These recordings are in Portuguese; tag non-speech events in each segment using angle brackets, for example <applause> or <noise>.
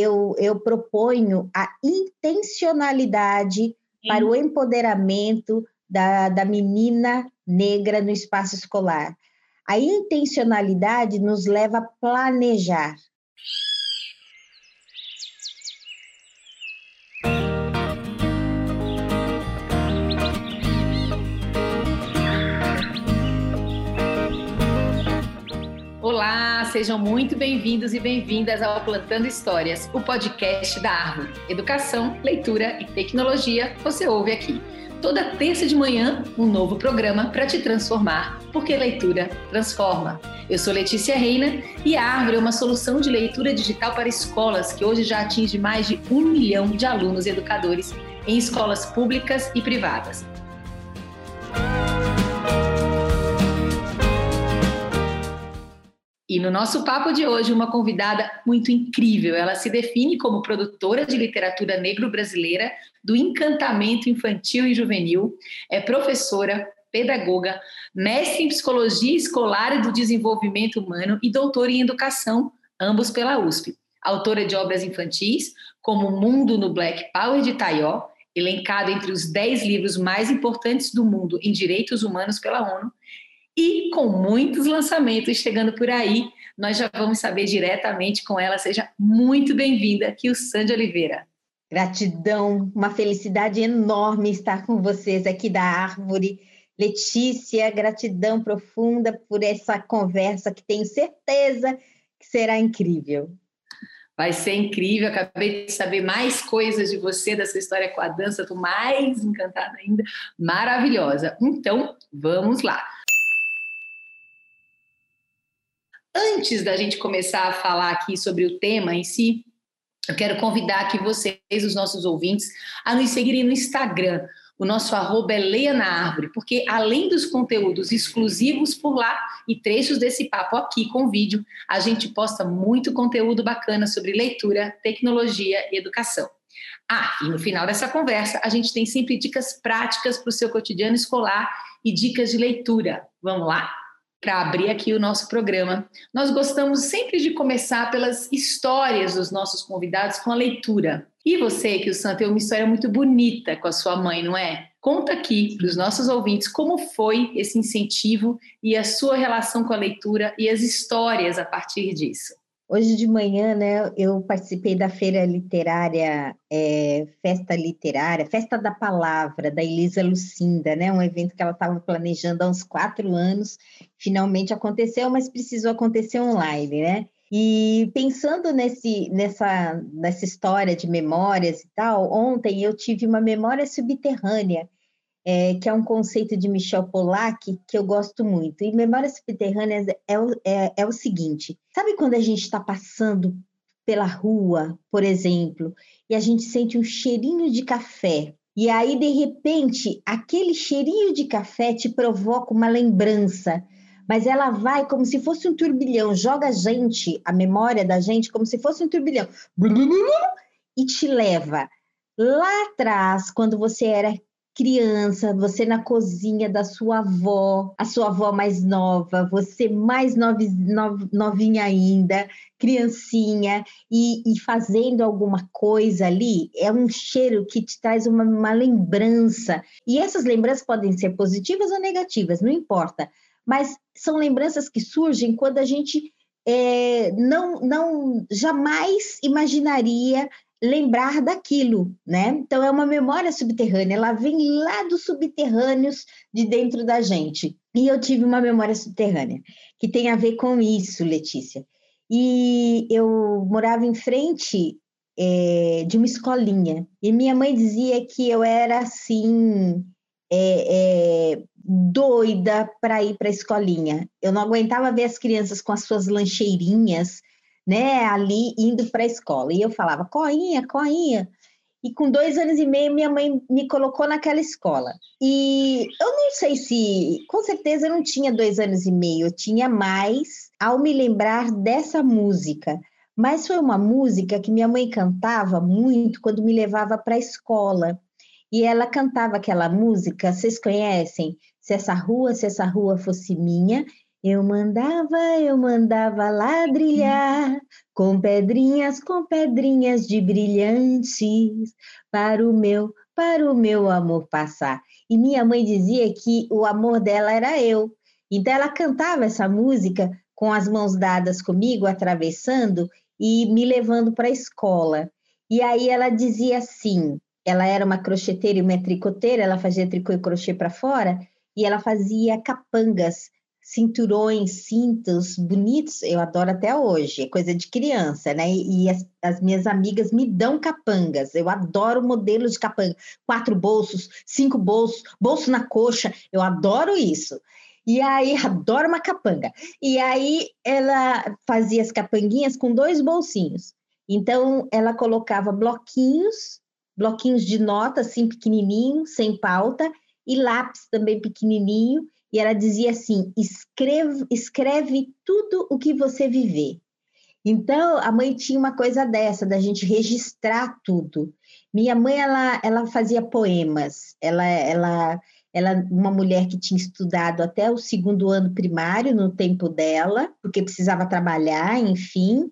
eu, eu proponho a intencionalidade Sim. para o empoderamento da, da menina negra no espaço escolar. A intencionalidade nos leva a planejar. Sejam muito bem-vindos e bem-vindas ao Plantando Histórias, o podcast da Árvore. Educação, leitura e tecnologia você ouve aqui. Toda terça de manhã, um novo programa para te transformar, porque leitura transforma. Eu sou Letícia Reina e a Árvore é uma solução de leitura digital para escolas que hoje já atinge mais de um milhão de alunos e educadores em escolas públicas e privadas. E no nosso papo de hoje, uma convidada muito incrível. Ela se define como produtora de literatura negro-brasileira do encantamento infantil e juvenil, é professora, pedagoga, mestre em psicologia escolar e do desenvolvimento humano e doutora em educação, ambos pela USP. Autora de obras infantis, como Mundo no Black Power de Taió, elencado entre os 10 livros mais importantes do mundo em direitos humanos pela ONU, e com muitos lançamentos chegando por aí, nós já vamos saber diretamente com ela. Seja muito bem-vinda aqui, o Sandy Oliveira. Gratidão, uma felicidade enorme estar com vocês aqui da Árvore. Letícia, gratidão profunda por essa conversa que tenho certeza que será incrível. Vai ser incrível. Acabei de saber mais coisas de você, da sua história com a dança. Estou mais encantada ainda. Maravilhosa. Então, vamos lá. Antes da gente começar a falar aqui sobre o tema em si, eu quero convidar aqui vocês, os nossos ouvintes, a nos seguirem no Instagram. O nosso arroba é Leia na Árvore, porque além dos conteúdos exclusivos por lá e trechos desse papo aqui com vídeo, a gente posta muito conteúdo bacana sobre leitura, tecnologia e educação. Ah, e no final dessa conversa, a gente tem sempre dicas práticas para o seu cotidiano escolar e dicas de leitura. Vamos lá? Para abrir aqui o nosso programa. Nós gostamos sempre de começar pelas histórias dos nossos convidados com a leitura. E você, que o Sam tem uma história muito bonita com a sua mãe, não é? Conta aqui para os nossos ouvintes como foi esse incentivo e a sua relação com a leitura e as histórias a partir disso. Hoje de manhã, né, eu participei da feira literária, é, Festa Literária, Festa da Palavra, da Elisa Lucinda, né, um evento que ela estava planejando há uns quatro anos, finalmente aconteceu, mas precisou acontecer online, né? E pensando nesse, nessa, nessa história de memórias e tal, ontem eu tive uma memória subterrânea, é, que é um conceito de Michel Pollack que eu gosto muito. E memórias subterrâneas é, o, é, é o seguinte: sabe quando a gente está passando pela rua, por exemplo, e a gente sente um cheirinho de café? E aí, de repente, aquele cheirinho de café te provoca uma lembrança, mas ela vai como se fosse um turbilhão, joga a gente, a memória da gente, como se fosse um turbilhão, e te leva lá atrás, quando você era criança, você na cozinha da sua avó, a sua avó mais nova, você mais novinha ainda, criancinha, e, e, fazendo alguma coisa ali, é um cheiro que te traz uma, uma lembrança. E essas lembranças podem ser positivas ou negativas, não importa. Mas são lembranças que surgem quando a gente é, não, não jamais imaginaria lembrar daquilo, né? Então é uma memória subterrânea, ela vem lá dos subterrâneos de dentro da gente. E eu tive uma memória subterrânea que tem a ver com isso, Letícia. E eu morava em frente é, de uma escolinha e minha mãe dizia que eu era assim é, é, doida para ir para a escolinha. Eu não aguentava ver as crianças com as suas lancheirinhas né, ali indo para a escola. E eu falava, coinha, coinha. E com dois anos e meio, minha mãe me colocou naquela escola. E eu não sei se, com certeza eu não tinha dois anos e meio, eu tinha mais ao me lembrar dessa música. Mas foi uma música que minha mãe cantava muito quando me levava para a escola. E ela cantava aquela música, vocês conhecem? Se essa rua, se essa rua fosse minha, Eu mandava, eu mandava ladrilhar com pedrinhas, com pedrinhas de brilhantes para o meu, para o meu amor passar. E minha mãe dizia que o amor dela era eu. Então ela cantava essa música com as mãos dadas comigo, atravessando e me levando para a escola. E aí ela dizia assim: ela era uma crocheteira e uma tricoteira, ela fazia tricô e crochê para fora, e ela fazia capangas, cinturões, cintos bonitos, eu adoro até hoje, é coisa de criança, né? E, as, as, minhas amigas me dão capangas, eu adoro modelos de capanga, quatro bolsos, cinco bolsos, bolso na coxa, eu adoro isso. E aí, <laughs> adoro uma capanga. E aí, ela fazia as capanguinhas com dois bolsinhos. Então, ela colocava bloquinhos, bloquinhos de nota, assim, pequenininho, sem pauta, e lápis também pequenininho, e ela dizia assim: escreve, escreve tudo o que você viver. Então, a mãe tinha uma coisa dessa, da gente registrar tudo. Minha mãe, ela, ela fazia poemas, ela, ela, ela, uma mulher que tinha estudado até o segundo ano primário no tempo dela, porque precisava trabalhar, enfim,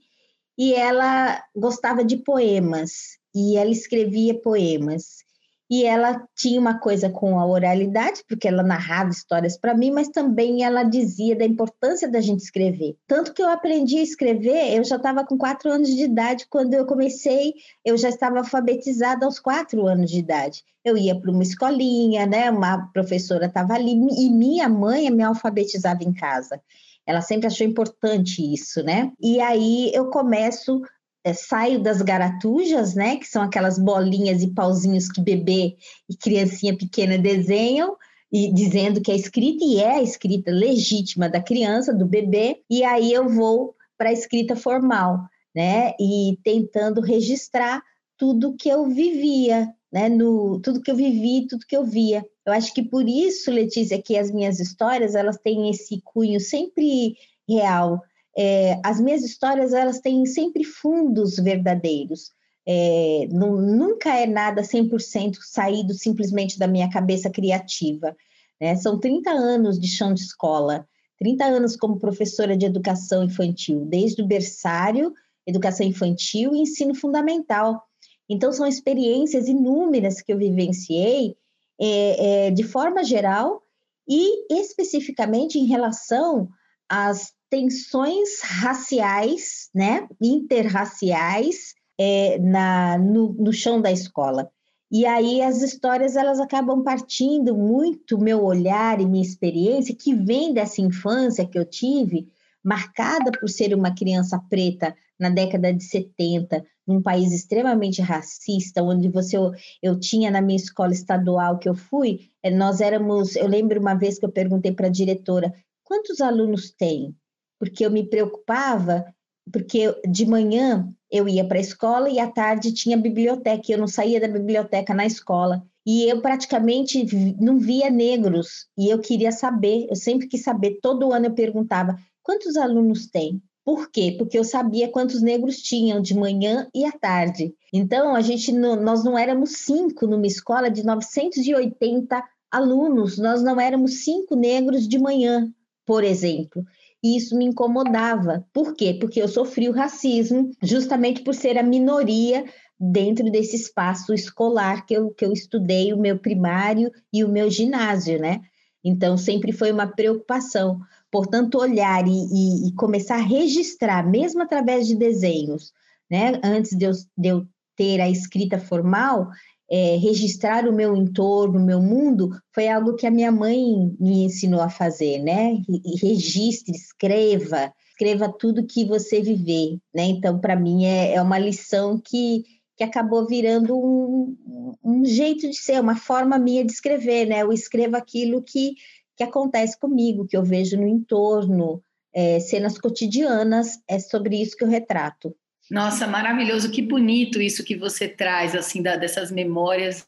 e ela gostava de poemas e ela escrevia poemas. E ela tinha uma coisa com a oralidade, porque ela narrava histórias para mim, mas também ela dizia da importância da gente escrever. Tanto que eu aprendi a escrever, eu já estava com quatro anos de idade quando eu comecei, eu já estava alfabetizada aos quatro anos de idade. Eu ia para uma escolinha, né? Uma professora estava ali e minha mãe me alfabetizava em casa. Ela sempre achou importante isso, né? E aí eu começo, é, saio das garatujas, né? Que são aquelas bolinhas e pauzinhos que bebê e criancinha pequena desenham, e dizendo que é escrita, e é a escrita legítima da criança, do bebê, e aí eu vou para a escrita formal, né? E tentando registrar tudo que eu vivia, né? No, tudo que eu vivi, tudo que eu via. Eu acho que por isso, Letícia, que as minhas histórias elas têm esse cunho sempre real. É, as minhas histórias elas têm sempre fundos verdadeiros. É, não, nunca é nada 100% saído simplesmente da minha cabeça criativa. Né? São 30 anos de chão de escola, 30 anos como professora de educação infantil, desde o berçário, educação infantil e ensino fundamental. Então, são experiências inúmeras que eu vivenciei é, é, de forma geral e especificamente em relação às tensões raciais, né, interraciais é, na, no, no chão da escola. E aí as histórias elas acabam partindo muito meu olhar e minha experiência que vem dessa infância que eu tive, marcada por ser uma criança preta na década de 70, num país extremamente racista, onde você eu, eu tinha na minha escola estadual que eu fui, eh, nós éramos, eu lembro uma vez que eu perguntei para a diretora, quantos alunos tem? Porque eu me preocupava, porque de manhã eu ia para a escola e à tarde tinha biblioteca, e eu não saía da biblioteca na escola. E eu praticamente não via negros, e eu queria saber, eu sempre quis saber, todo ano eu perguntava, quantos alunos tem? Por quê? Porque eu sabia quantos negros tinham de manhã e à tarde. Então, a gente nós não éramos cinco numa escola de 980 alunos, nós não éramos cinco negros de manhã, por exemplo. E isso me incomodava. Por quê? Porque eu sofri o racismo justamente por ser a minoria dentro desse espaço escolar que eu, que eu estudei, o meu primário e o meu ginásio, né? Então, sempre foi uma preocupação. Portanto, olhar e, e, e começar a registrar, mesmo através de desenhos, né? Antes de eu, de eu ter a escrita formal, é, registrar o meu entorno, o meu mundo, foi algo que a minha mãe me ensinou a fazer, né? Registre, escreva, escreva tudo que você viver, né? Então, para mim, é, é uma lição que que acabou virando um, um, jeito de ser, uma forma minha de escrever, né? Eu escrevo aquilo que, que acontece comigo, que eu vejo no entorno, é, cenas cotidianas, é sobre isso que eu retrato. Nossa, maravilhoso, que bonito isso que você traz, assim, da, dessas memórias,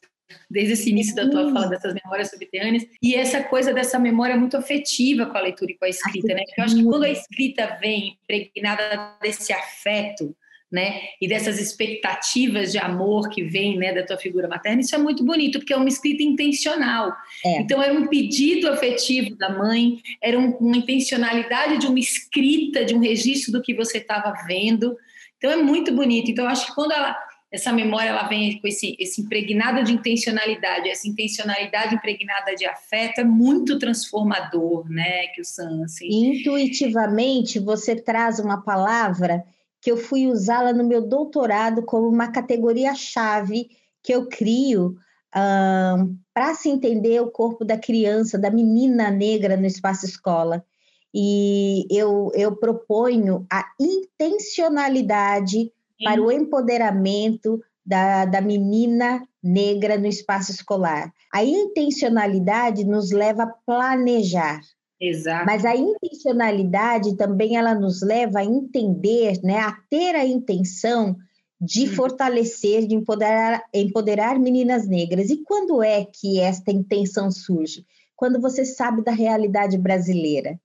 desde esse início da tua fala, dessas memórias subterrâneas, e essa coisa dessa memória muito afetiva com a leitura e com a escrita, né? Porque eu acho que quando a escrita vem impregnada desse afeto, né? E dessas expectativas de amor que vem, né, da tua figura materna, isso é muito bonito, porque é uma escrita intencional. É. Então era um pedido afetivo da mãe, era um, uma intencionalidade de uma escrita, de um registro do que você estava vendo. Então é muito bonito. Então acho que quando ela essa memória ela vem com esse, esse impregnado de intencionalidade, essa intencionalidade impregnada de afeto é muito transformador, né, que o assim. Intuitivamente, você traz uma palavra que eu fui usá-la no meu doutorado como uma categoria-chave que eu crio um, para se entender o corpo da criança, da menina negra no espaço escola. E eu, eu proponho a intencionalidade Sim. para o empoderamento da, da menina negra no espaço escolar. A intencionalidade nos leva a planejar, Exato. Mas a intencionalidade também ela nos leva a entender, né, a ter a intenção de hum. fortalecer, de empoderar, empoderar meninas negras. E quando é que esta intenção surge? Quando você sabe da realidade brasileira.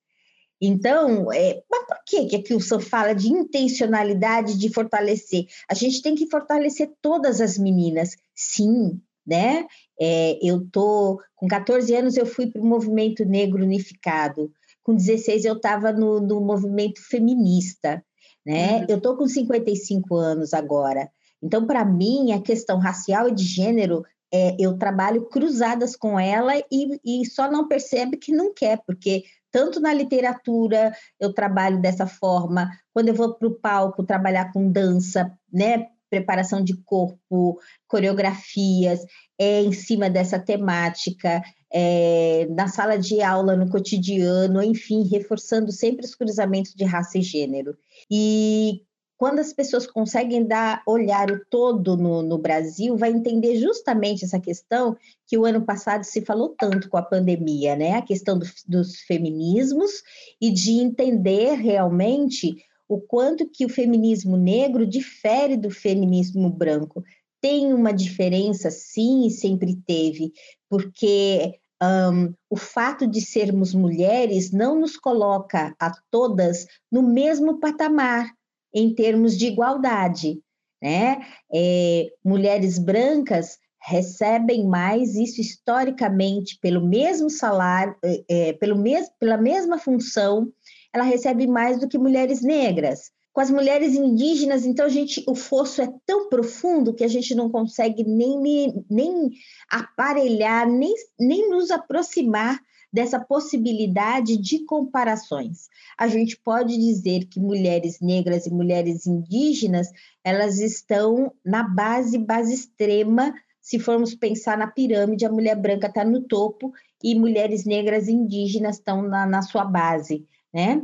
Então, é, mas por que, que aqui o senhor fala de intencionalidade de fortalecer? A gente tem que fortalecer todas as meninas, sim, né? É, eu tô com 14 anos eu fui para o movimento negro unificado. Com 16 eu estava no, no, movimento feminista, né? Uhum. Eu tô com 55 anos agora. Então, para mim, a questão racial e de gênero, é, eu trabalho cruzadas com ela e, e só não percebe que não quer, porque tanto na literatura eu trabalho dessa forma, quando eu vou para o palco trabalhar com dança, né? preparação de corpo, coreografias, é em cima dessa temática, é, na sala de aula, no cotidiano, enfim, reforçando sempre os cruzamentos de raça e gênero. E quando as pessoas conseguem dar olhar o todo no, no, Brasil, vai entender justamente essa questão que o ano passado se falou tanto com a pandemia, né? A questão do, dos feminismos e de entender realmente o quanto que o feminismo negro difere do feminismo branco. Tem uma diferença, sim, e sempre teve, porque um, o fato de sermos mulheres não nos coloca a todas no mesmo patamar em termos de igualdade. Né? É, mulheres brancas recebem mais, isso historicamente, pelo mesmo salário, é, é pelo mes pela mesma função, ela recebe mais do que mulheres negras. Com as mulheres indígenas, então, gente, o fosso é tão profundo que a gente não consegue nem, nem aparelhar, nem, nem nos aproximar dessa possibilidade de comparações. A gente pode dizer que mulheres negras e mulheres indígenas, elas estão na base, base extrema, se formos pensar na pirâmide, a mulher branca está no topo e mulheres negras e indígenas estão na, na sua base né?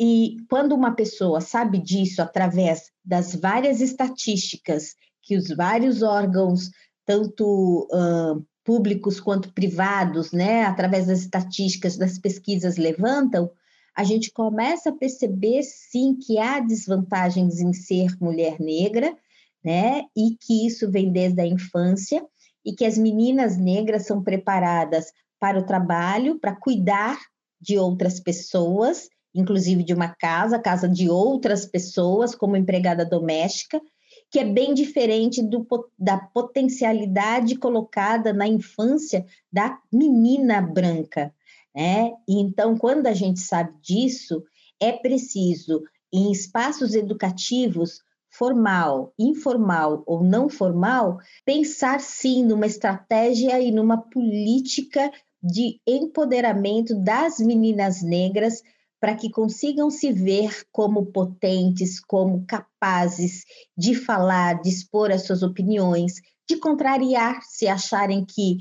E quando uma pessoa sabe disso através das várias estatísticas que os vários órgãos, tanto uh, públicos quanto privados, né, através das estatísticas, das pesquisas levantam, a gente começa a perceber sim que há desvantagens em ser mulher negra, né, e que isso vem desde a infância e que as meninas negras são preparadas para o trabalho, para cuidar de outras pessoas, inclusive de uma casa, casa de outras pessoas, como empregada doméstica, que é bem diferente do, da potencialidade colocada na infância da menina branca. Né? Então, quando a gente sabe disso, é preciso, em espaços educativos, formal, informal ou não formal, pensar sim numa estratégia e numa política de empoderamento das meninas negras para que consigam se ver como potentes, como capazes de falar, de expor as suas opiniões, de contrariar se acharem que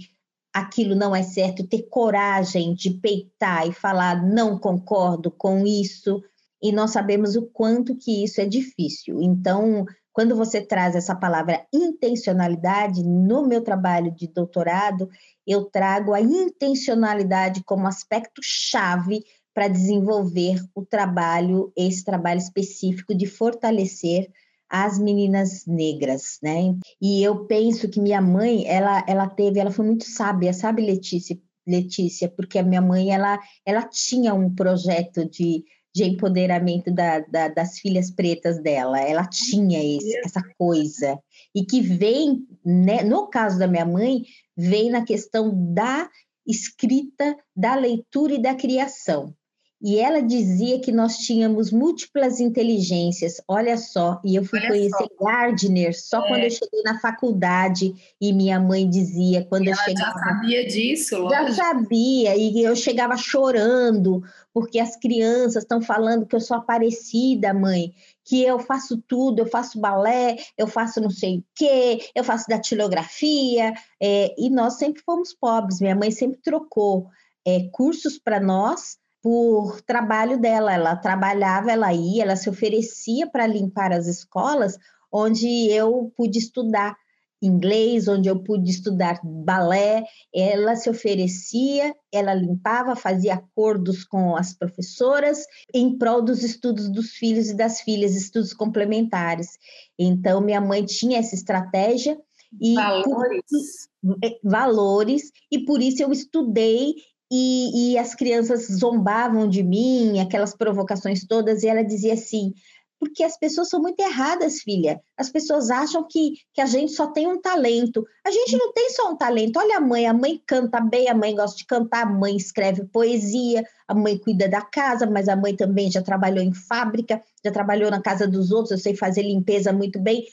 aquilo não é certo, ter coragem de peitar e falar não concordo com isso, e nós sabemos o quanto que isso é difícil. Então, quando você traz essa palavra intencionalidade, no meu trabalho de doutorado, eu trago a intencionalidade como aspecto chave para desenvolver o trabalho, esse trabalho específico de fortalecer as meninas negras, né? E eu penso que minha mãe, ela, ela teve, ela foi muito sábia, sabe, Letícia? Letícia, porque a minha mãe, ela, ela tinha um projeto de de empoderamento da, da, das filhas pretas dela. Ela tinha esse, essa coisa. E que vem, né, no caso da minha mãe, vem na questão da escrita, da leitura e da criação e ela dizia que nós tínhamos múltiplas inteligências. Olha só, e eu fui Olha conhecer só. Gardner só é. quando eu cheguei na faculdade e minha mãe dizia quando e eu ela chegava. Já sabia disso, lógico. Já sabia e eu chegava chorando porque as crianças estão falando que eu sou parecida, mãe, que eu faço tudo, eu faço balé, eu faço não sei o quê, eu faço datilografia, é, e nós sempre fomos pobres. Minha mãe sempre trocou é, cursos para nós por trabalho dela. Ela trabalhava, ela ia, ela se oferecia para limpar as escolas onde eu pude estudar inglês, onde eu pude estudar balé. Ela se oferecia, ela limpava, fazia acordos com as professoras em prol dos estudos dos filhos e das filhas, estudos complementares. Então, minha mãe tinha essa estratégia. E valores. Por, valores, e por isso eu estudei e, e, as crianças zombavam de mim, aquelas provocações todas, e ela dizia assim: porque as pessoas são muito erradas, filha. As pessoas acham que, que a gente só tem um talento. A gente não tem só um talento. Olha a mãe, a mãe canta bem, a mãe gosta de cantar, a mãe escreve poesia, a mãe cuida da casa, mas a mãe também já trabalhou em fábrica, já trabalhou na casa dos outros, eu sei fazer limpeza muito bem.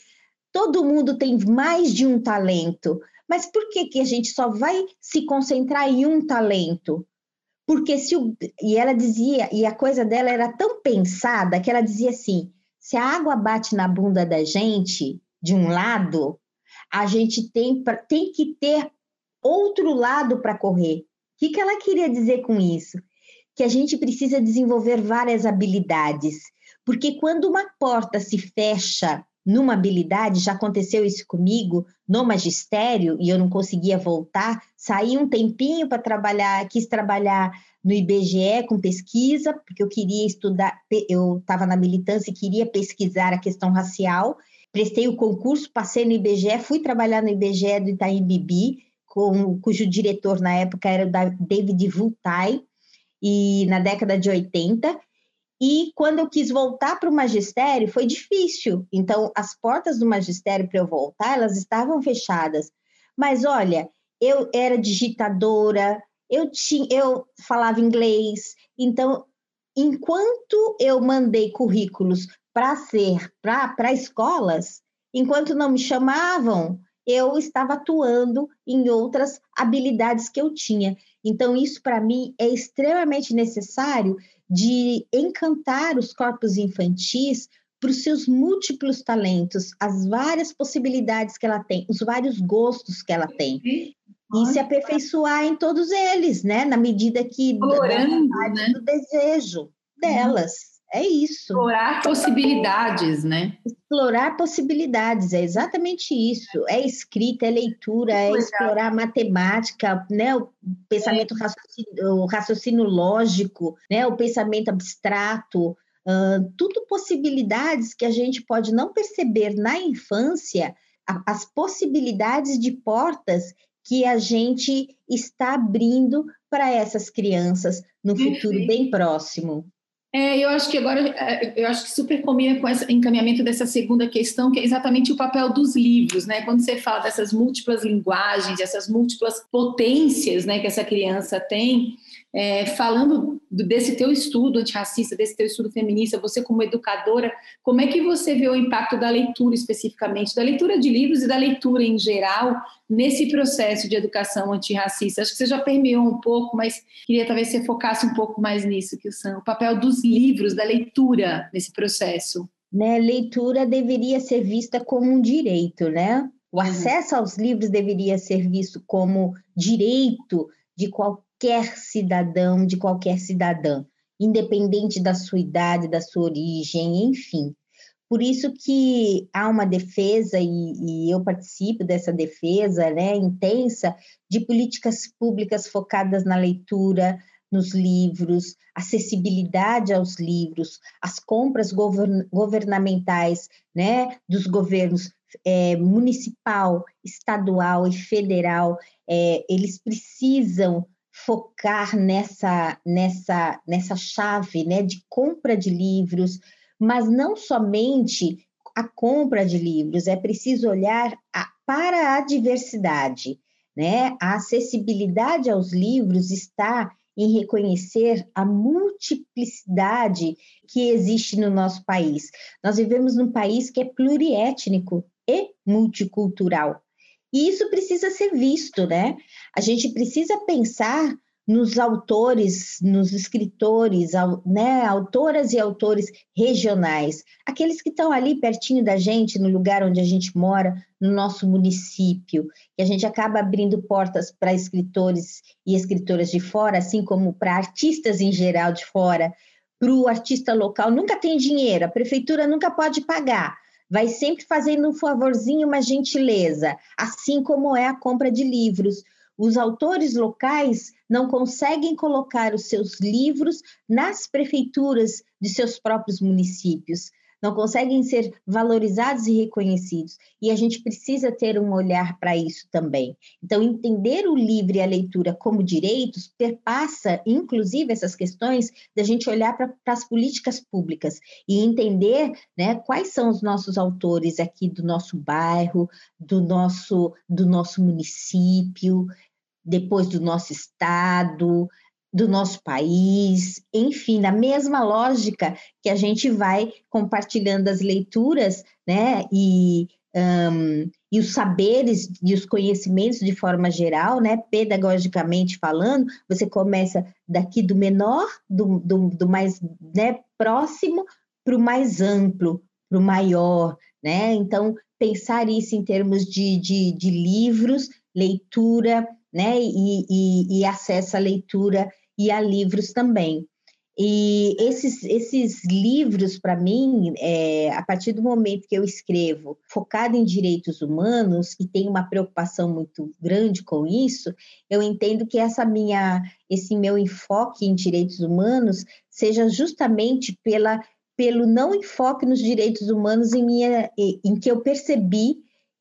Todo mundo tem mais de um talento. Mas por que, que a gente só vai se concentrar em um talento? Porque se o, e ela dizia, e a coisa dela era tão pensada que ela dizia assim: se a água bate na bunda da gente de um lado, a gente tem, tem que ter outro lado para correr. O que, que ela queria dizer com isso? Que a gente precisa desenvolver várias habilidades, porque quando uma porta se fecha numa habilidade, já aconteceu isso comigo no magistério e eu não conseguia voltar, saí um tempinho para trabalhar, quis trabalhar no IBGE com pesquisa, porque eu queria estudar, eu estava na militância e queria pesquisar a questão racial, prestei o concurso, passei no IBGE, fui trabalhar no IBGE do Itaim Bibi, com, cujo diretor na época era o David Vultai, e na década de 80, e quando eu quis voltar para o magistério, foi difícil. Então, as portas do magistério para eu voltar, elas estavam fechadas. Mas olha, eu era digitadora, eu tinha, eu falava inglês. Então, enquanto eu mandei currículos para ser para escolas, enquanto não me chamavam, eu estava atuando em outras habilidades que eu tinha. Então, isso para mim é extremamente necessário de encantar os corpos infantis para os seus múltiplos talentos, as várias possibilidades que ela tem, os vários gostos que ela tem. E se aperfeiçoar em todos eles, né? Na medida que Explorando, né? do desejo delas. É isso. Explorar possibilidades, né? Explorar possibilidades, é exatamente isso. É escrita, é leitura, é explorar matemática, né? O pensamento é. raciocínio, o raciocínio lógico, né? O pensamento abstrato, uh, tudo possibilidades que a gente pode não perceber na infância, as possibilidades de portas que a gente está abrindo para essas crianças no futuro bem próximo. É, eu acho que agora, é, eu acho que super combina com esse encaminhamento dessa segunda questão, que é exatamente o papel dos livros, né? Quando você fala dessas múltiplas linguagens, essas múltiplas potências, né, que essa criança tem, é, falando desse teu estudo antirracista, desse teu estudo feminista, você como educadora, como é que você vê o impacto da leitura especificamente, da leitura de livros e da leitura em geral nesse processo de educação antirracista? Acho que você já permeou um pouco, mas queria talvez você focasse um pouco mais nisso, que são o papel dos livros, da leitura nesse processo. Né, leitura deveria ser vista como um direito, né? O uhum. acesso aos livros deveria ser visto como direito de qualquer qualquer cidadão, de qualquer cidadã, independente da sua idade, da sua origem, enfim. Por isso que há uma defesa, e, e, eu participo dessa defesa né, intensa, de políticas públicas focadas na leitura, nos livros, acessibilidade aos livros, as compras govern governamentais né, dos governos é, municipal, estadual e federal, é, eles precisam focar nessa, nessa, nessa chave né, de compra de livros, mas não somente a compra de livros, é preciso olhar a, para a diversidade. Né? A acessibilidade aos livros está em reconhecer a multiplicidade que existe no nosso país. Nós vivemos num país que é pluriétnico e multicultural. E isso precisa ser visto, né? A gente precisa pensar nos autores, nos escritores, né, autoras e autores regionais, aqueles que estão ali pertinho da gente, no lugar onde a gente mora, no nosso município, que a gente acaba abrindo portas para escritores e escritoras de fora, assim como para artistas em geral de fora, para o artista local. Nunca tem dinheiro, a prefeitura nunca pode pagar, vai sempre fazendo um favorzinho, uma gentileza, assim como é a compra de livros. Os autores locais não conseguem colocar os seus livros nas prefeituras de seus próprios municípios, não conseguem ser valorizados e reconhecidos. E a gente precisa ter um olhar para isso também. Então, entender o livro e a leitura como direitos perpassa, inclusive, essas questões da gente olhar para as políticas públicas e entender né, quais são os nossos autores aqui do nosso bairro, do nosso, do nosso município depois do nosso estado, do nosso país, enfim, na mesma lógica que a gente vai compartilhando as leituras, né, e, um, e os saberes e os conhecimentos de forma geral, né, pedagogicamente falando, você começa daqui do menor, do, do, do mais né, próximo, para o mais amplo, para o maior, né, então pensar isso em termos de, de, de livros, leitura, né? E, e, e acesso à leitura e a livros também. E esses, esses livros, para mim, é, a partir do momento que eu escrevo focado em direitos humanos e tenho uma preocupação muito grande com isso, eu entendo que essa minha, esse meu enfoque em direitos humanos seja justamente pela, pelo não enfoque nos direitos humanos em, minha, em que eu percebi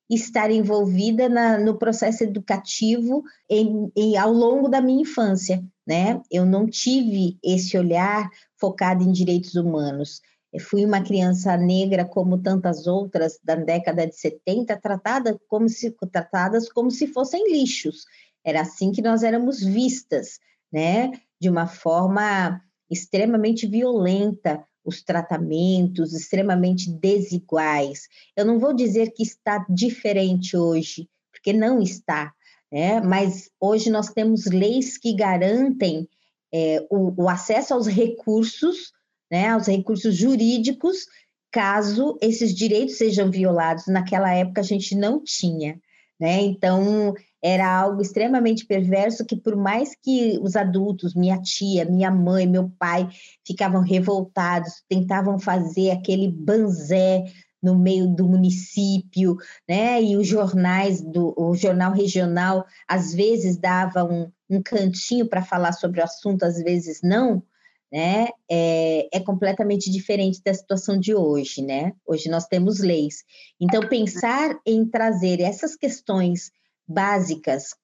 estar envolvida na, no processo educativo em, em, ao longo da minha infância, né? Eu não tive esse olhar focado em direitos humanos. Eu fui uma criança negra como tantas outras da década de 70, tratada como se, tratadas como se fossem lixos. Era assim que nós éramos vistas, né? De uma forma extremamente violenta, os tratamentos extremamente desiguais. Eu não vou dizer que está diferente hoje, porque não está, né? mas hoje nós temos leis que garantem é, o, o, acesso aos recursos, né, aos recursos jurídicos, caso esses direitos sejam violados. Naquela época a gente não tinha. Né? Então, era algo extremamente perverso que por mais que os adultos, minha tia, minha mãe, meu pai ficavam revoltados, tentavam fazer aquele banzé no meio do município, né? E os jornais do o jornal regional às vezes dava um, um cantinho para falar sobre o assunto, às vezes não, né? É, é completamente diferente da situação de hoje, né? Hoje nós temos leis. Então pensar em trazer essas questões básicas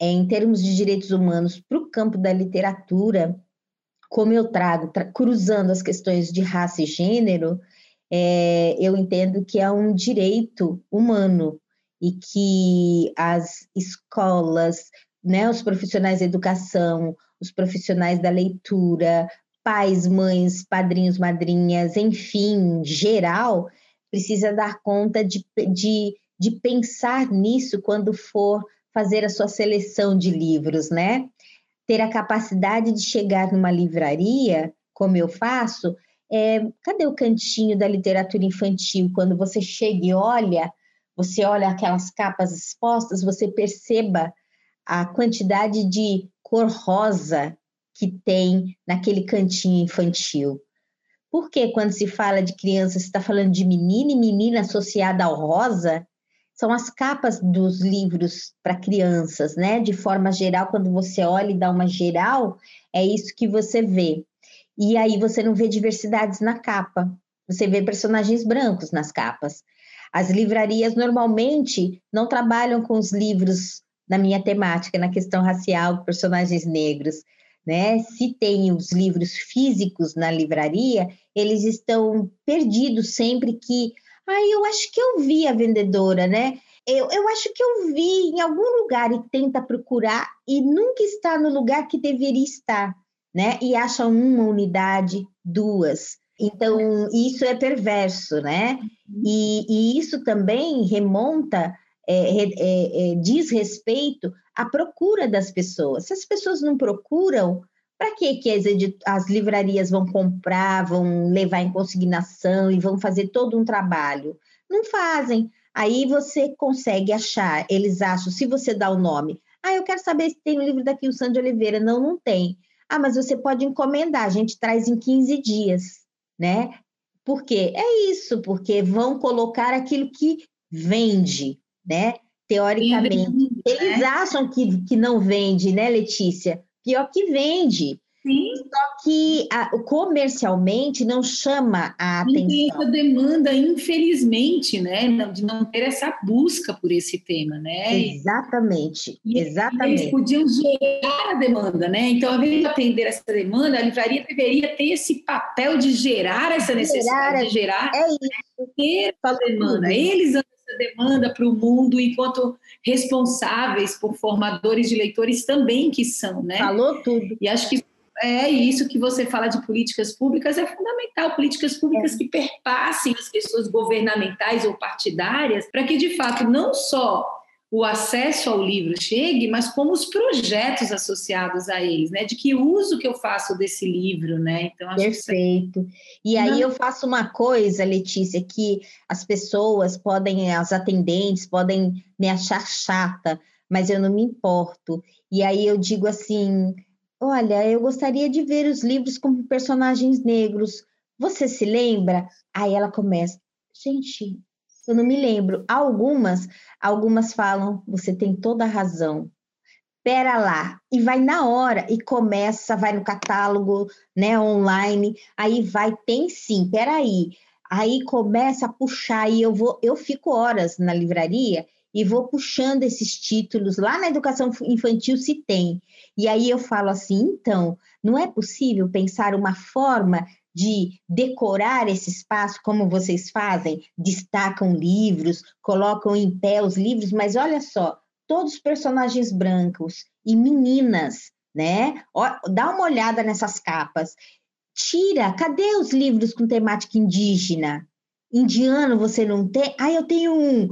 em termos de direitos humanos para o campo da literatura, como eu trago, tra cruzando as questões de raça e gênero, é, eu entendo que é um direito humano e que as escolas, né, os profissionais da educação, os profissionais da leitura, pais, mães, padrinhos, madrinhas, enfim, geral, precisa dar conta de, de de pensar nisso quando for fazer a sua seleção de livros, né? Ter a capacidade de chegar numa livraria, como eu faço, é, cadê o cantinho da literatura infantil? Quando você chega e olha, você olha aquelas capas expostas, você perceba a quantidade de cor rosa que tem naquele cantinho infantil. Porque quando se fala de criança, se está falando de menino e menina associada ao rosa, são as capas dos livros para crianças, né? De forma geral, quando você olha e dá uma geral, é isso que você vê. E aí você não vê diversidades na capa, você vê personagens brancos nas capas. As livrarias normalmente não trabalham com os livros na minha temática, na questão racial, personagens negros. Né? Se tem os livros físicos na livraria, eles estão perdidos sempre que. Ah, eu acho que eu vi a vendedora, né? Eu, eu acho que eu vi em algum lugar e tenta procurar e nunca está no lugar que deveria estar, né? E acha uma unidade, duas. Então, isso é perverso, né? Uhum. E, e isso também remonta, é, é, é, diz respeito à procura das pessoas. Se as pessoas não procuram, para que, que as, as livrarias vão comprar, vão levar em consignação e vão fazer todo um trabalho? Não fazem. Aí você consegue achar, eles acham, se você dá o nome, ah, eu quero saber se tem o um livro da Kilsan de Oliveira. Não, não tem. Ah, mas você pode encomendar, a gente traz em 15 dias, né? Por quê? É isso, porque vão colocar aquilo que vende, né? Teoricamente. Eles né? acham que, que não vende, né, Letícia? Pior que vende. Sim. Só que a, comercialmente não chama a atenção. tem essa demanda, infelizmente, né, de não ter essa busca por esse tema, né? Exatamente, e exatamente. Eles podiam gerar a demanda, né? Então, ao invés de atender essa demanda, a livraria deveria ter esse papel de gerar essa necessidade, gerar, de gerar é isso. ter essa demanda. Eles essa demanda para o mundo enquanto responsáveis por formadores de leitores também que são, né? Falou tudo. E acho que é isso que você fala de políticas públicas é fundamental, políticas públicas é. que perpassem as questões governamentais ou partidárias, para que de fato não só o acesso ao livro chegue, mas como os projetos associados a eles, né? De que uso que eu faço desse livro, né? Então, Perfeito. Que... E aí não. eu faço uma coisa, Letícia, que as pessoas podem, as atendentes podem me achar chata, mas eu não me importo. E aí eu digo assim, Olha, eu gostaria de ver os livros com personagens negros. Você se lembra? Aí ela começa. Gente, eu não me lembro. Algumas, algumas falam, você tem toda a razão. Pera lá, e vai na hora e começa, vai no catálogo, né, online, aí vai, tem sim, peraí. Aí começa a puxar e eu vou, eu fico horas na livraria e vou puxando esses títulos lá na educação infantil se tem. E aí eu falo assim, então, não é possível pensar uma forma de decorar esse espaço como vocês fazem, destacam livros, colocam em pé os livros, mas olha só, todos personagens brancos e meninas, né? Dá uma olhada nessas capas. Tira, cadê os livros com temática indígena? Indiano você não tem? Ah, eu tenho um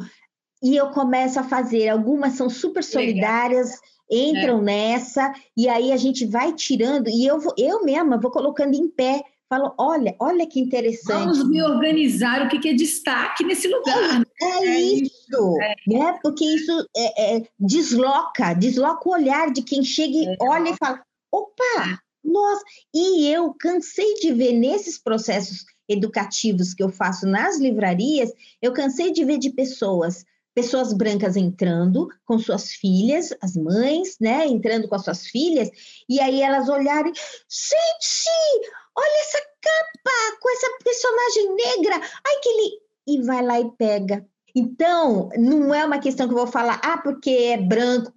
e eu começo a fazer. Algumas são super solidárias, Legal. entram é. nessa, e aí a gente vai tirando, e eu, vou, eu mesma vou colocando em pé. Falo, olha, olha que interessante. Vamos me organizar o que, é destaque nesse lugar. É, é, é isso, é. né? Porque isso é, é, desloca, desloca o olhar de quem chega e olha e fala, opa, nossa, e eu cansei de ver nesses processos educativos que eu faço nas livrarias, eu cansei de ver de pessoas pessoas brancas entrando com suas filhas, as mães, né, entrando com as suas filhas, e aí elas olharem, gente, olha essa capa com essa personagem negra, ai que ele e vai lá e pega. Então, não é uma questão que eu vou falar, ah, porque é branco,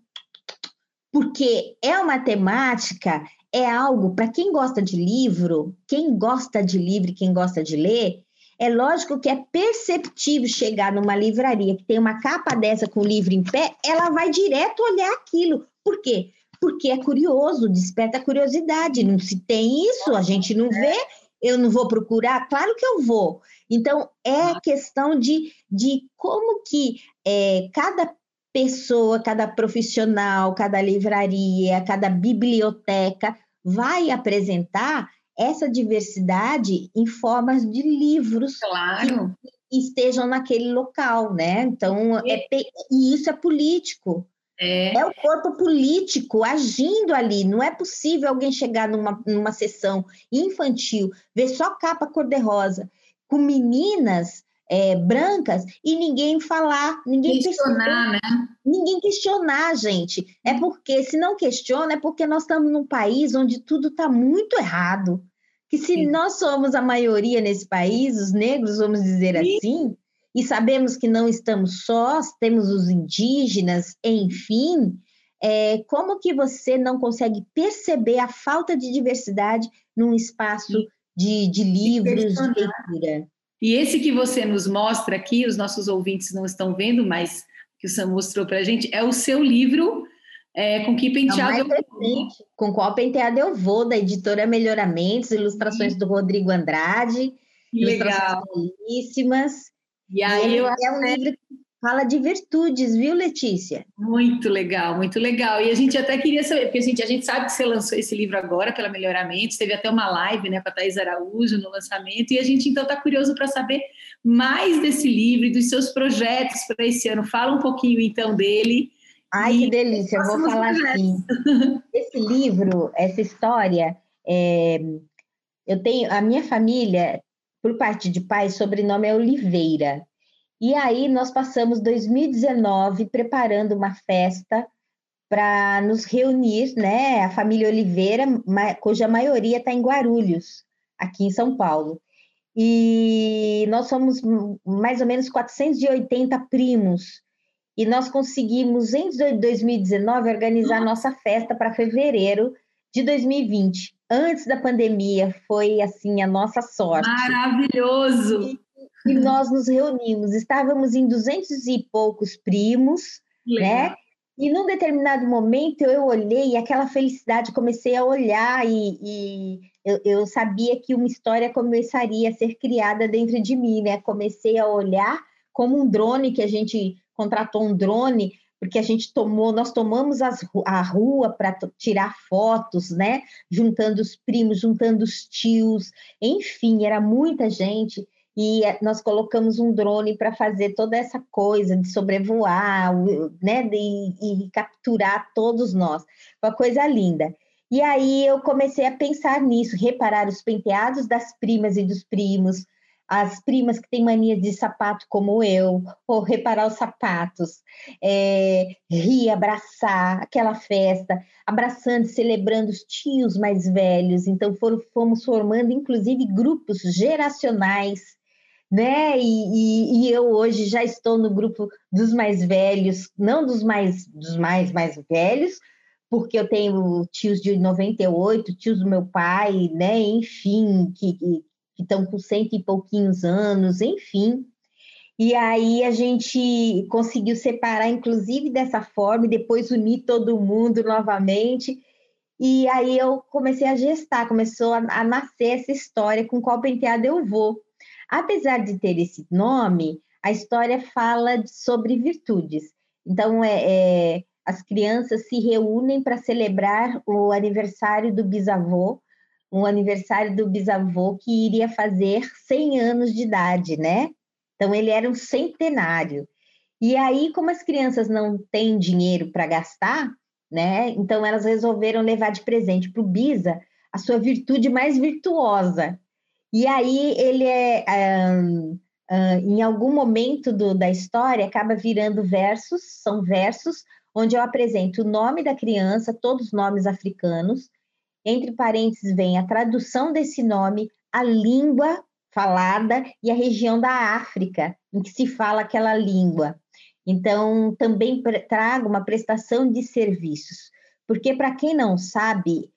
porque é uma temática, é algo para quem gosta de livro, quem gosta de livro, quem gosta de ler, é lógico que é perceptível chegar numa livraria que tem uma capa dessa com o livro em pé, ela vai direto olhar aquilo. Por quê? Porque é curioso, desperta curiosidade. Não se tem isso, a gente não vê, eu não vou procurar? Claro que eu vou. Então, é questão de, de como que é, cada pessoa, cada profissional, cada livraria, cada biblioteca vai apresentar essa diversidade em formas de livros claro. que estejam naquele local, né? Então, é, e isso é político. É. é. o corpo político agindo ali. Não é possível alguém chegar numa, numa sessão infantil, ver só capa cor-de-rosa, com meninas é, brancas e ninguém falar, ninguém questionar, né? Ninguém questionar, gente. É porque, se não questiona, é porque nós estamos num país onde tudo está muito errado. Que se Sim. nós somos a maioria nesse país, os negros, vamos dizer Sim. assim, e sabemos que não estamos sós, temos os indígenas, enfim, é, como que você não consegue perceber a falta de diversidade num espaço de, de livros, de leitura? E esse que você nos mostra aqui, os nossos ouvintes não estão vendo, mas que o Sam mostrou para a gente, é o seu livro é, com que penteado eu vou. Com qual penteado eu vou, da editora Melhoramentos, ilustrações Sim. do Rodrigo Andrade. Legal. belíssimas. E aí, eu é um livro que fala de virtudes, viu, Letícia? Muito legal, muito legal. E a gente até queria saber, porque a gente, a gente sabe que você lançou esse livro agora pela Melhoramentos, teve até uma live né, com a Thais Araújo no lançamento, e a gente então está curioso para saber mais desse livro e dos seus projetos para esse ano. Fala um pouquinho então dele. Ai, que delícia, eu vou falar assim. Esse livro, essa história, é, eu tenho, a minha família por parte de pai, sobrenome é Oliveira. E aí nós passamos 2019 preparando uma festa para nos reunir, né? A família Oliveira, cuja maioria está em Guarulhos, aqui em São Paulo. E nós somos mais ou menos 480 primos. E nós conseguimos, em 2019, organizar nossa festa para fevereiro de 2020 antes da pandemia, foi assim a nossa sorte. Maravilhoso! E, e nós nos reunimos, estávamos em duzentos e poucos primos, Legal. né? E num determinado momento eu olhei aquela felicidade, comecei a olhar e, e eu, eu, sabia que uma história começaria a ser criada dentro de mim, né? Comecei a olhar como um drone que a gente contratou um drone porque a gente tomou, nós tomamos as, a rua para tirar fotos, né? Juntando os primos, juntando os tios, enfim, era muita gente. E eh, nós colocamos um drone para fazer toda essa coisa de sobrevoar, né? e capturar todos nós. Uma coisa linda. E aí eu comecei a pensar nisso, reparar os penteados das primas e dos primos, as primas que têm mania de sapato como eu, ou reparar os sapatos, é, rir, abraçar, aquela festa, abraçando, celebrando os tios mais velhos. Então foram, fomos formando, inclusive, grupos geracionais, né? E, e, e, eu hoje já estou no grupo dos mais velhos, não dos mais dos mais mais velhos, porque eu tenho tios de 98, tios do meu pai, né? Enfim, que, que estão com cento e pouquinhos anos, enfim. E aí a gente conseguiu separar, inclusive dessa forma, e depois unir todo mundo novamente. E aí eu comecei a gestar, começou a, a nascer essa história com qual penteado eu vou. Apesar de ter esse nome, a história fala sobre virtudes. Então, é, é as crianças se reúnem para celebrar o aniversário do bisavô, um aniversário do bisavô que iria fazer 100 anos de idade, né? Então ele era um centenário. E aí, como as crianças não têm dinheiro para gastar, né? Então elas resolveram levar de presente para o Bisa a sua virtude mais virtuosa. E aí ele é, um, um, em algum momento do, da história acaba virando versos, são versos onde eu apresento o nome da criança, todos os nomes africanos, entre parênteses vem a tradução desse nome, a língua falada e a região da África em que se fala aquela língua. Então, também trago uma prestação de serviços, porque para quem não sabe,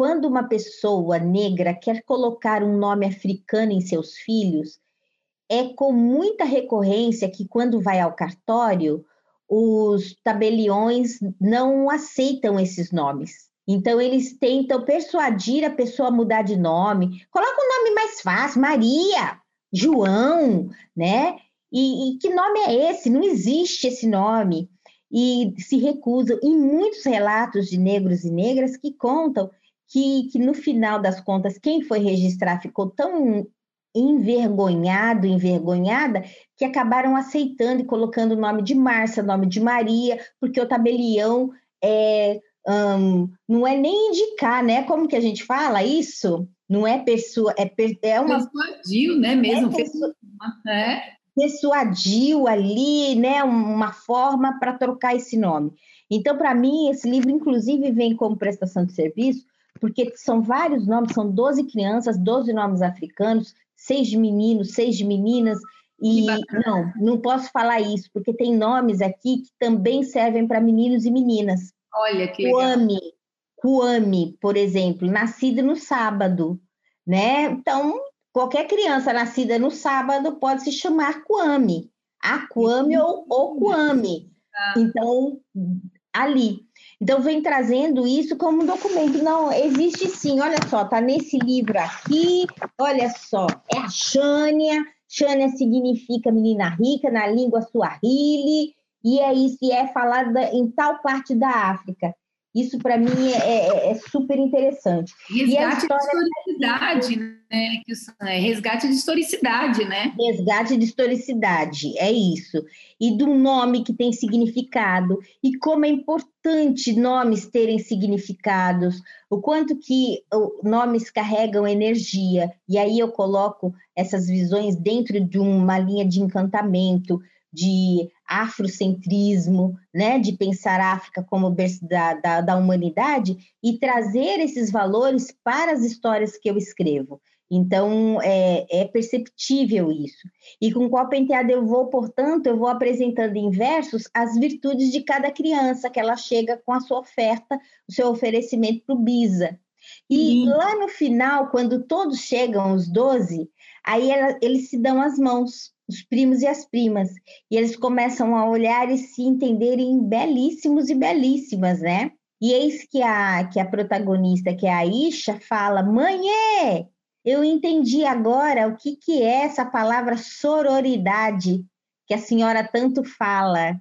quando uma pessoa negra quer colocar um nome africano em seus filhos, é com muita recorrência que quando vai ao cartório, os tabeliões não aceitam esses nomes. Então, eles tentam persuadir a pessoa a mudar de nome. Coloca um nome mais fácil, Maria, João, né? E, e, que nome é esse? Não existe esse nome. E se recusam. E muitos relatos de negros e negras que contam que, que no final das contas, quem foi registrar ficou tão envergonhado, envergonhada, que acabaram aceitando e colocando o nome de Márcia, nome de Maria, porque o tabelião é, um, não é nem indicar, né? Como que a gente fala isso? Não é pessoa, é, é uma. Persuadiu, né? Mesmo. É, é. Persuadiu ali, né? Uma forma para trocar esse nome. Então, para mim, esse livro, inclusive, vem como prestação de serviço, porque são vários nomes, são 12 crianças, 12 nomes africanos, seis de meninos, seis de meninas. E não, não posso falar isso, porque tem nomes aqui que também servem para meninos e meninas. Olha que legal. Kuami, Kuami, por exemplo, nascido no sábado, né? Então, qualquer criança nascida no sábado pode se chamar Kuami, a Kuami ou o Kuami. Ah. Então, ali. Então, vem trazendo isso como um documento. Não, existe sim, olha só, tá nesse livro aqui, olha só, é a Xânia, Xânia significa menina rica na língua suahili, e é isso, e é falada em tal parte da África. Isso, para mim, é, é, é, super interessante. Resgate história... de historicidade, né? É resgate de historicidade, né? Resgate de historicidade, é isso. E do nome que tem significado, e como é importante nomes terem significados, o quanto que nomes carregam energia. E aí eu coloco essas visões dentro de uma linha de encantamento, de afrocentrismo, né, de pensar a África como berço da, da, da, humanidade e trazer esses valores para as histórias que eu escrevo. Então, é, é perceptível isso. E com qual penteado eu vou, portanto, eu vou apresentando em versos as virtudes de cada criança, que ela chega com a sua oferta, o seu oferecimento para o Bisa. E Sim. lá no final, quando todos chegam, os 12, aí ela, eles se dão as mãos os primos e as primas. E eles começam a olhar e se entenderem belíssimos e belíssimas, né? E eis que a, que a protagonista, que é a Isha, fala: Mãe, eu entendi agora o que, que é essa palavra sororidade que a senhora tanto fala,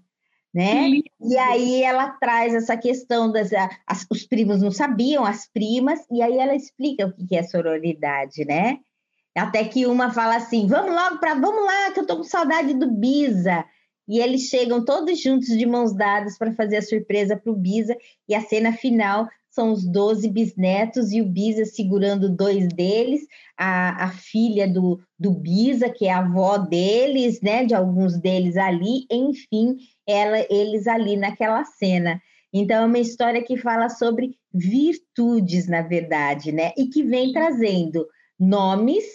né? E aí ela traz essa questão das as, os primos não sabiam, as primas, e aí ela explica o que, que é sororidade, né? Até que uma fala assim: vamos logo para, vamos lá, que eu tô com saudade do Bisa. E eles chegam todos juntos de mãos dadas para fazer a surpresa para o Bisa. E a cena final são os 12 bisnetos e o Bisa segurando dois deles, a, a filha do, do Bisa, que é a avó deles, né? De alguns deles ali, enfim, ela, eles ali naquela cena. Então, é uma história que fala sobre virtudes, na verdade, né? E que vem trazendo nomes,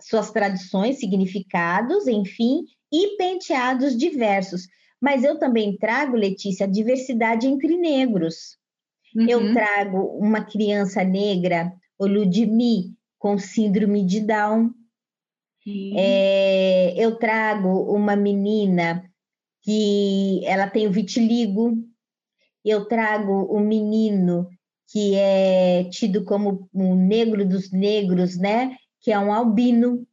suas tradições, significados, enfim, e penteados diversos. Mas eu também trago, Letícia, a diversidade entre negros. Uhum. Eu trago uma criança negra, o Ludmi, com síndrome de Down. É, eu trago uma menina que ela tem o vitiligo. Eu trago um menino que é tido como o negro dos negros, né? Que é um albino.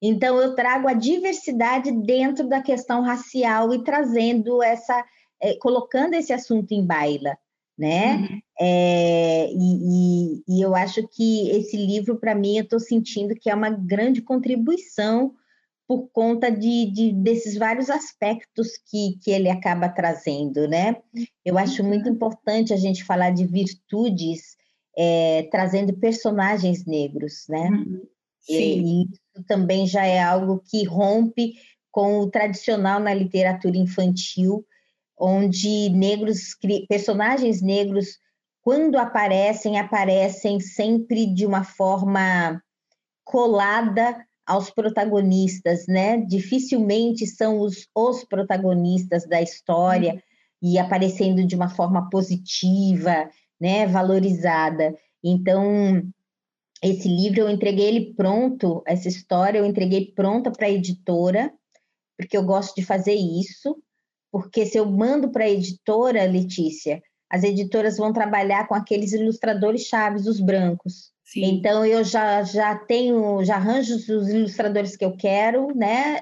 Então, eu trago a diversidade dentro da questão racial e trazendo essa, é, colocando esse assunto em baila, né? Uhum. É, e, e, e, eu acho que esse livro, para mim, eu estou sentindo que é uma grande contribuição por conta de, de, desses vários aspectos que, que ele acaba trazendo, né? Eu acho uhum. muito importante a gente falar de virtudes é, trazendo personagens negros, né? Uhum. Sim. E, isso também já é algo que rompe com o tradicional na literatura infantil, onde negros, personagens negros, quando aparecem, aparecem sempre de uma forma colada aos protagonistas, né? Dificilmente são os, os protagonistas da história uhum. e aparecendo de uma forma positiva, né? Valorizada. Então, esse livro eu entreguei ele pronto, essa história eu entreguei pronta para a editora, porque eu gosto de fazer isso, porque se eu mando para a editora, Letícia, as editoras vão trabalhar com aqueles ilustradores chaves, os brancos. Sim. Então eu já, já tenho, já arranjo os ilustradores que eu quero, né,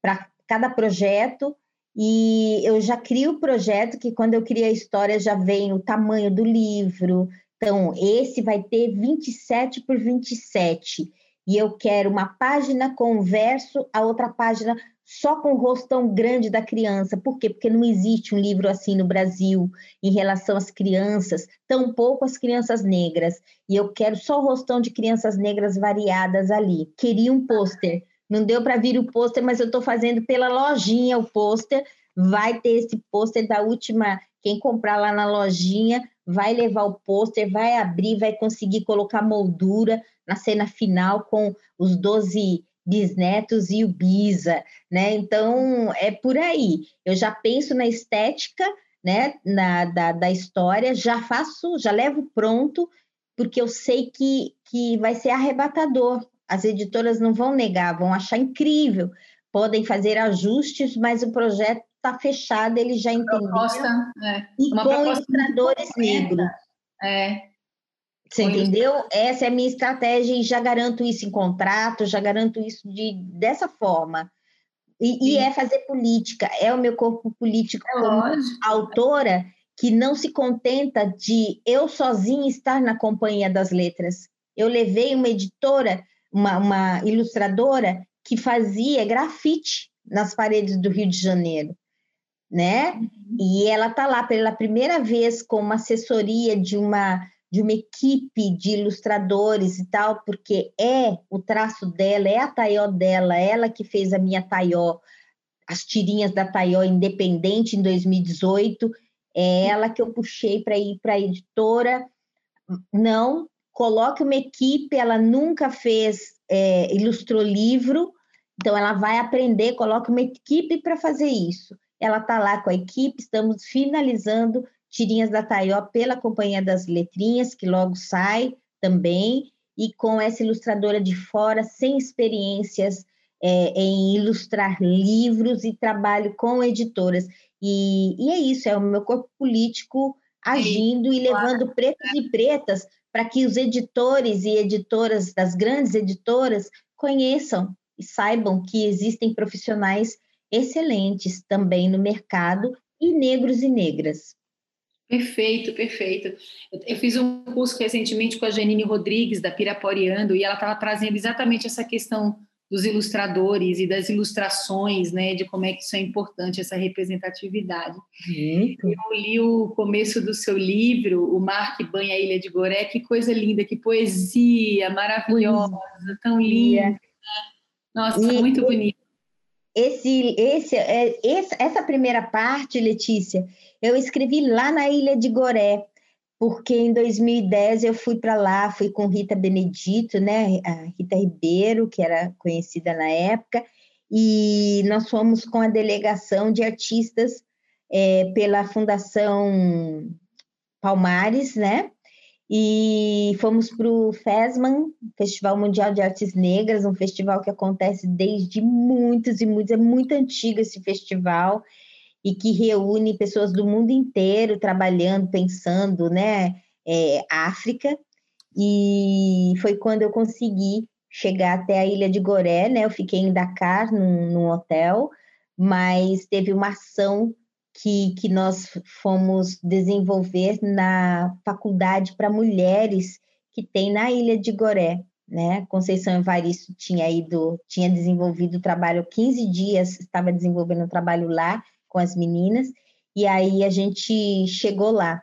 para cada projeto, e eu já crio o projeto que quando eu crio a história já vem o tamanho do livro. Então, esse vai ter 27 por 27. E eu quero uma página com verso, a outra página só com o rosto tão grande da criança. Por quê? Porque não existe um livro assim no Brasil em relação às crianças, tampouco as crianças negras. E eu quero só o rostão de crianças negras variadas ali. Queria um pôster. Não deu para vir o pôster, mas eu estou fazendo pela lojinha o pôster. Vai ter esse pôster da última. Quem comprar lá na lojinha vai levar o pôster, vai abrir, vai conseguir colocar moldura na cena final com os 12 bisnetos e o bisa, né? Então é por aí. Eu já penso na estética né, na, da, da história, já faço, já levo pronto, porque eu sei que, que vai ser arrebatador. As editoras não vão negar, vão achar incrível, podem fazer ajustes, mas o projeto está fechado, eles já entenderam. Proposta, é. E Uma com ilustradores negros. É. Você entendeu? Essa é a minha estratégia e já garanto isso em contrato, já garanto isso de, dessa forma. E, e é fazer política, é o meu corpo político é como lógico. autora que não se contenta de eu sozinha estar na companhia das letras. Eu levei uma editora, uma, uma ilustradora que fazia grafite nas paredes do Rio de Janeiro, né? Uhum. E ela está lá pela primeira vez com uma assessoria de uma de uma equipe de ilustradores e tal, porque é o traço dela, é a taió dela, ela que fez a minha taió, as tirinhas da taió independente em 2018, é ela que eu puxei para ir para a editora. Não, coloque uma equipe, ela nunca fez, é, ilustrou livro, então ela vai aprender, coloque uma equipe para fazer isso. Ela está lá com a equipe, estamos finalizando tirinhas da Taió pela Companhia das Letrinhas, que logo sai também, e com essa ilustradora de fora, sem experiências é, em ilustrar livros e trabalho com editoras. E, e, é isso, é o meu corpo político agindo e levando pretos e pretas para que os editores e editoras das grandes editoras conheçam e saibam que existem profissionais excelentes também no mercado e negros e negras. Perfeito, perfeito. Eu fiz um curso recentemente com a Janine Rodrigues, da Piraporeando, e ela estava trazendo exatamente essa questão dos ilustradores e das ilustrações, né, de como é que isso é importante, essa representatividade. Muito. Eu li o começo do seu livro, O Mar que Banha a Ilha de Goré, que coisa linda, que poesia maravilhosa, tão linda. Nossa, e, muito bonito. Esse, é, esse, essa primeira parte, Letícia, eu escrevi lá na Ilha de Goré, porque em 2010 eu fui para lá, fui com Rita Benedito, né, a Rita Ribeiro, que era conhecida na época, e nós fomos com a delegação de artistas é, pela Fundação Palmares, né, e fomos para o FESMAN, Festival Mundial de Artes Negras, um festival que acontece desde muitos e muitos, é muito antigo esse festival, e que reúne pessoas do mundo inteiro trabalhando, pensando, né, é, África, e foi quando eu consegui chegar até a ilha de Goré, né, eu fiquei em Dakar, num, num hotel, mas teve uma ação que, que nós fomos desenvolver na faculdade para mulheres que tem na ilha de Goré, né? Conceição Evaristo tinha ido, tinha desenvolvido o trabalho 15 dias, estava desenvolvendo o trabalho lá, com as meninas, e aí a gente chegou lá.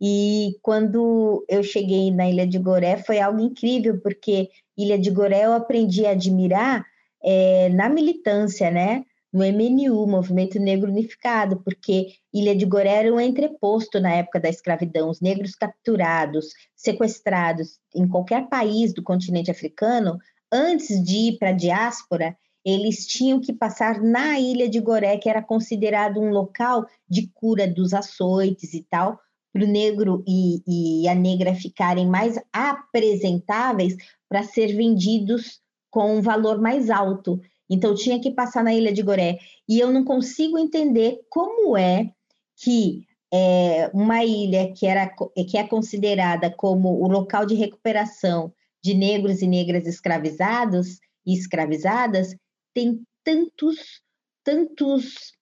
E quando eu cheguei na Ilha de Goré, foi algo incrível, porque Ilha de Goré eu aprendi a admirar é, na militância, né? No MNU, Movimento Negro Unificado, porque Ilha de Goré era um entreposto na época da escravidão. Os negros capturados, sequestrados em qualquer país do continente africano, antes de ir para a diáspora, eles tinham que passar na ilha de Goré, que era considerado um local de cura dos açoites e tal, para o negro e, e, a negra ficarem mais apresentáveis para ser vendidos com um valor mais alto. Então tinha que passar na ilha de Goré. E eu não consigo entender como é que é, uma ilha que, era, que é considerada como o local de recuperação de negros e negras escravizados e escravizadas tem tantos, tantos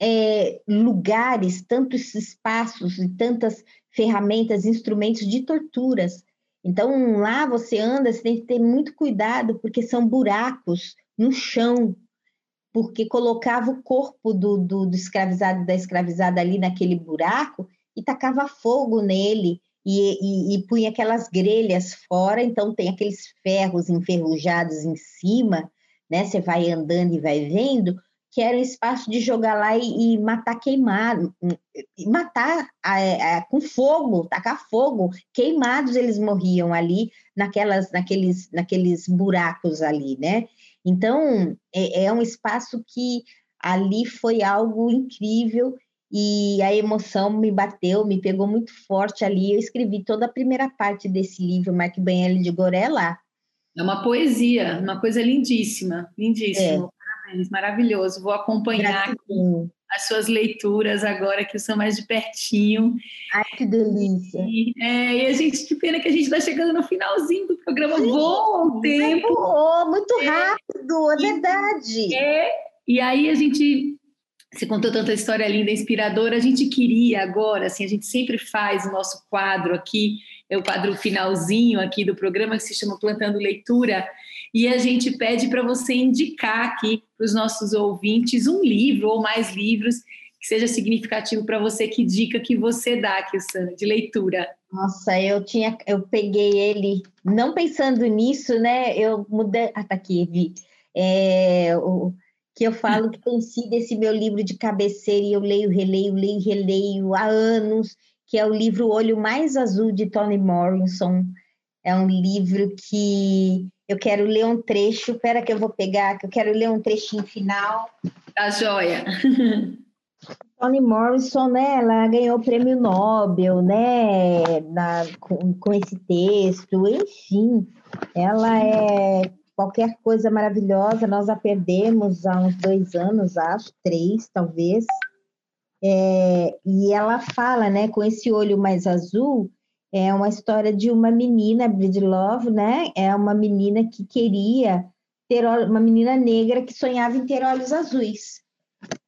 é, lugares, tantos espaços e tantas ferramentas, instrumentos de torturas. Então, lá você anda, você tem que ter muito cuidado, porque são buracos no chão, porque colocava o corpo do, do, do escravizado da escravizada ali naquele buraco e tacava fogo nele e, e, e punha aquelas grelhas fora, então tem aqueles ferros enferrujados em cima, né? Você vai andando e vai vendo que era um espaço de jogar lá e, e matar queimado, matar com fogo, tacar fogo, queimados eles morriam ali naquelas, naqueles, naqueles buracos ali, né? Então é, é um espaço que ali foi algo incrível e a emoção me bateu, me pegou muito forte ali. Eu escrevi toda a primeira parte desse livro, Mark Banelli de Goré lá. É uma poesia, uma coisa lindíssima, lindíssimo. É. Parabéns, maravilhoso. Vou acompanhar as suas leituras agora que são mais de pertinho. Ai, que delícia. E, é, e a gente, que pena que a gente está chegando no finalzinho do programa. Sim, Voa o tempo. Voou, muito é. rápido, é, é verdade. É, e aí a gente você contou tanta história linda, inspiradora. A gente queria agora, assim, a gente sempre faz o nosso quadro aqui, é o quadro finalzinho aqui do programa que se chama Plantando Leitura, e a gente pede para você indicar aqui para os nossos ouvintes um livro ou mais livros que seja significativo para você. Que dica que você dá, Kilsana, de leitura? Nossa, eu tinha, eu peguei ele não pensando nisso, né? Eu mudei. Ah, tá aqui, vi. É, o que eu falo que tem sido esse meu livro de cabeceira e eu leio, releio, leio, releio há anos, que é o livro Olho Mais Azul de Toni Morrison. É um livro que eu quero ler um trecho, espera que eu vou pegar, que eu quero ler um trechinho final. Tá joia. <laughs> Toni Morrison, né, ela ganhou o prêmio Nobel, né, na, com, com esse texto, enfim, ela é qualquer coisa maravilhosa, nós a perdemos há uns dois anos, acho, três, talvez. É, e ela fala, né, com esse olho mais azul, é uma história de uma menina, Love, né? É uma menina que queria ter uma menina negra que sonhava em ter olhos azuis.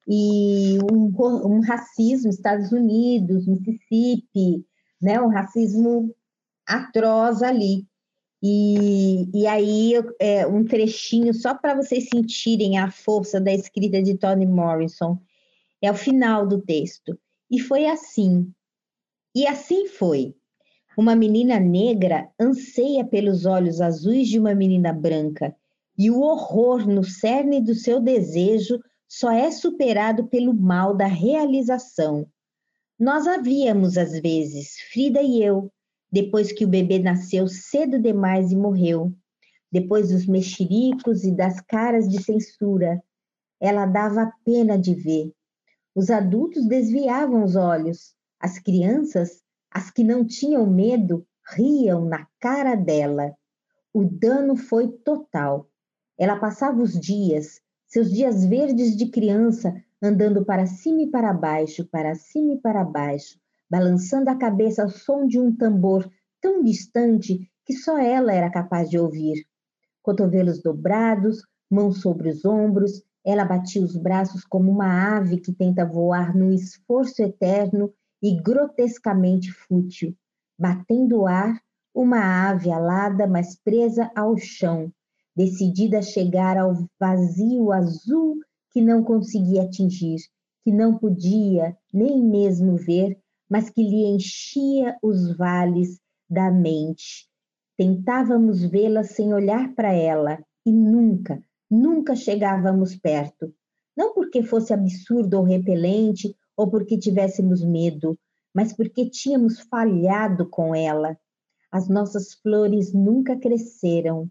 E um, um racismo, Estados Unidos, Mississippi, né? Um racismo atroz ali. E, e aí, é, um trechinho só para vocês sentirem a força da escrita de Toni Morrison. É o final do texto. E foi assim. E assim foi. Uma menina negra anseia pelos olhos azuis de uma menina branca, e o horror no cerne do seu desejo só é superado pelo mal da realização. Nós havíamos, às vezes, Frida e eu, depois que o bebê nasceu cedo demais e morreu, depois dos mexericos e das caras de censura. Ela dava pena de ver. Os adultos desviavam os olhos. As crianças, as que não tinham medo, riam na cara dela. O dano foi total. Ela passava os dias, seus dias verdes de criança, andando para cima e para baixo, para cima e para baixo, balançando a cabeça ao som de um tambor tão distante que só ela era capaz de ouvir. Cotovelos dobrados, mãos sobre os ombros, ela batia os braços como uma ave que tenta voar num esforço eterno e grotescamente fútil, batendo o ar, uma ave alada, mas presa ao chão, decidida a chegar ao vazio azul que não conseguia atingir, que não podia nem mesmo ver, mas que lhe enchia os vales da mente. Tentávamos vê-la sem olhar para ela e nunca, nunca chegávamos perto. Não porque fosse absurdo ou repelente ou porque tivéssemos medo, mas porque tínhamos falhado com ela. As nossas flores nunca cresceram.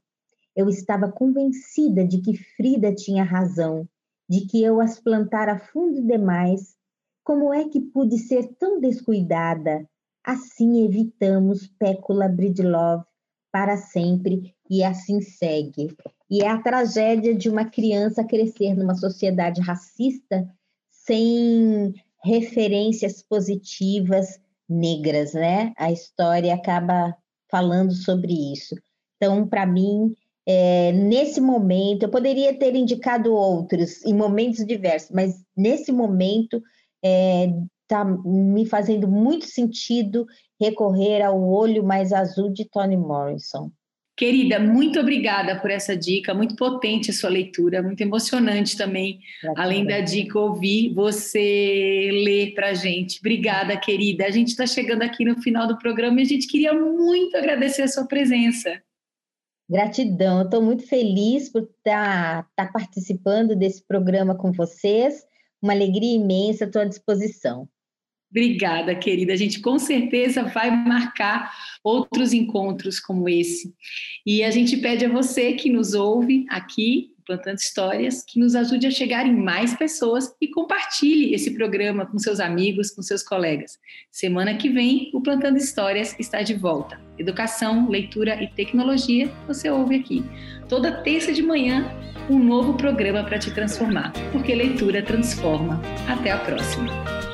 Eu estava convencida de que Frida tinha razão, de que eu as plantara fundo demais como é que pude ser tão descuidada? Assim evitamos Pécula Bridlove para sempre e assim segue. E é a tragédia de uma criança crescer numa sociedade racista sem referências positivas negras, né? A história acaba falando sobre isso. Então, para mim, é, nesse momento, eu poderia ter indicado outros em momentos diversos, mas nesse momento está é, tá me fazendo muito sentido recorrer ao Olho Mais Azul de Toni Morrison. Querida, muito obrigada por essa dica, muito potente a sua leitura, muito emocionante também, além da dica ouvir você ler para a gente. Obrigada, querida. A gente está chegando aqui no final do programa e a gente queria muito agradecer a sua presença. Gratidão, estou muito feliz por estar tá, tá participando desse programa com vocês uma alegria imensa à tua disposição. Obrigada, querida. A gente com certeza vai marcar outros encontros como esse. E a gente pede a você que nos ouve aqui, Plantando Histórias, que nos ajude a chegar em mais pessoas e compartilhe esse programa com seus amigos, com seus colegas. Semana que vem, o Plantando Histórias está de volta. Educação, leitura e tecnologia, você ouve aqui. Toda terça de manhã, um novo programa para te transformar, porque leitura transforma. Até a próxima!